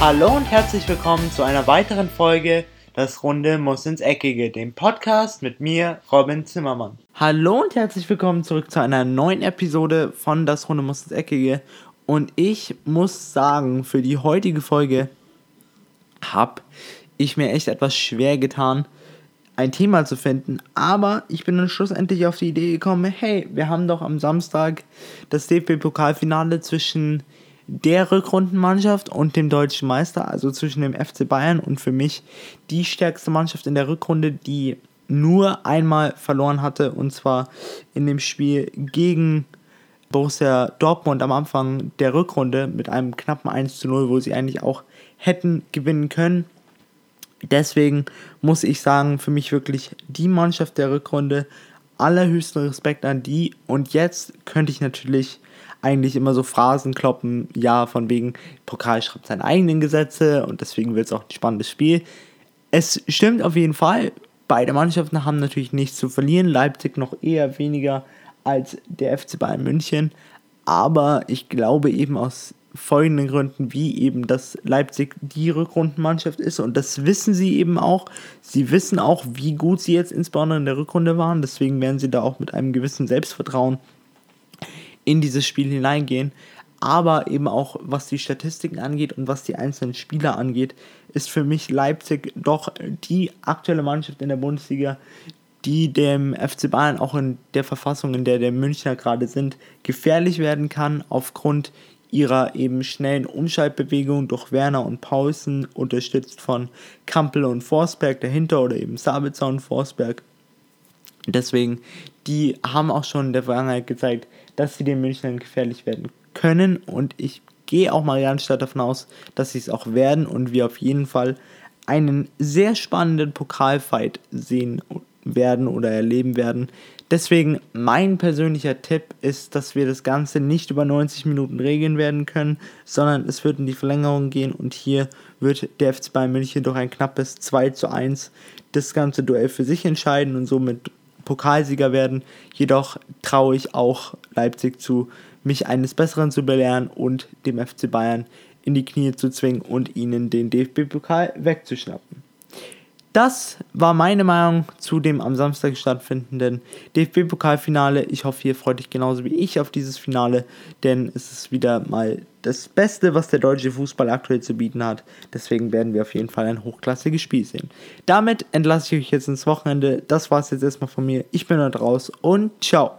Hallo und herzlich willkommen zu einer weiteren Folge Das Runde muss ins Eckige, dem Podcast mit mir, Robin Zimmermann. Hallo und herzlich willkommen zurück zu einer neuen Episode von Das Runde muss ins Eckige. Und ich muss sagen, für die heutige Folge habe ich mir echt etwas schwer getan, ein Thema zu finden. Aber ich bin dann schlussendlich auf die Idee gekommen, hey, wir haben doch am Samstag das DFB-Pokalfinale zwischen der Rückrundenmannschaft und dem deutschen Meister, also zwischen dem FC Bayern und für mich die stärkste Mannschaft in der Rückrunde, die nur einmal verloren hatte und zwar in dem Spiel gegen Borussia Dortmund am Anfang der Rückrunde mit einem knappen 1 zu 0, wo sie eigentlich auch hätten gewinnen können. Deswegen muss ich sagen, für mich wirklich die Mannschaft der Rückrunde. Allerhöchsten Respekt an die. Und jetzt könnte ich natürlich eigentlich immer so Phrasen kloppen, ja, von wegen, Pokal schreibt seine eigenen Gesetze und deswegen wird es auch ein spannendes Spiel. Es stimmt auf jeden Fall, beide Mannschaften haben natürlich nichts zu verlieren, Leipzig noch eher weniger als der FC Bayern München, aber ich glaube eben aus folgenden Gründen, wie eben, dass Leipzig die Rückrundenmannschaft ist und das wissen sie eben auch. Sie wissen auch, wie gut sie jetzt insbesondere in der Rückrunde waren, deswegen werden sie da auch mit einem gewissen Selbstvertrauen in dieses Spiel hineingehen. Aber eben auch was die Statistiken angeht und was die einzelnen Spieler angeht, ist für mich Leipzig doch die aktuelle Mannschaft in der Bundesliga, die dem FC Bayern auch in der Verfassung, in der der Münchner gerade sind, gefährlich werden kann aufgrund ihrer eben schnellen Umschaltbewegung durch Werner und Paulsen, unterstützt von Kampel und Forsberg dahinter oder eben Sabitzer und Forsberg. Deswegen, die haben auch schon in der Vergangenheit gezeigt, dass sie den Münchnern gefährlich werden können und ich gehe auch mal ganz stark davon aus, dass sie es auch werden und wir auf jeden Fall einen sehr spannenden Pokalfight sehen werden oder erleben werden, Deswegen mein persönlicher Tipp ist, dass wir das Ganze nicht über 90 Minuten regeln werden können, sondern es wird in die Verlängerung gehen und hier wird der FC Bayern München durch ein knappes 2 zu 1 das ganze Duell für sich entscheiden und somit Pokalsieger werden. Jedoch traue ich auch Leipzig zu, mich eines Besseren zu belehren und dem FC Bayern in die Knie zu zwingen und ihnen den DFB-Pokal wegzuschnappen. Das war meine Meinung zu dem am Samstag stattfindenden DFB-Pokalfinale. Ich hoffe, ihr freut euch genauso wie ich auf dieses Finale, denn es ist wieder mal das Beste, was der deutsche Fußball aktuell zu bieten hat. Deswegen werden wir auf jeden Fall ein hochklassiges Spiel sehen. Damit entlasse ich euch jetzt ins Wochenende. Das war es jetzt erstmal von mir. Ich bin heute raus und ciao.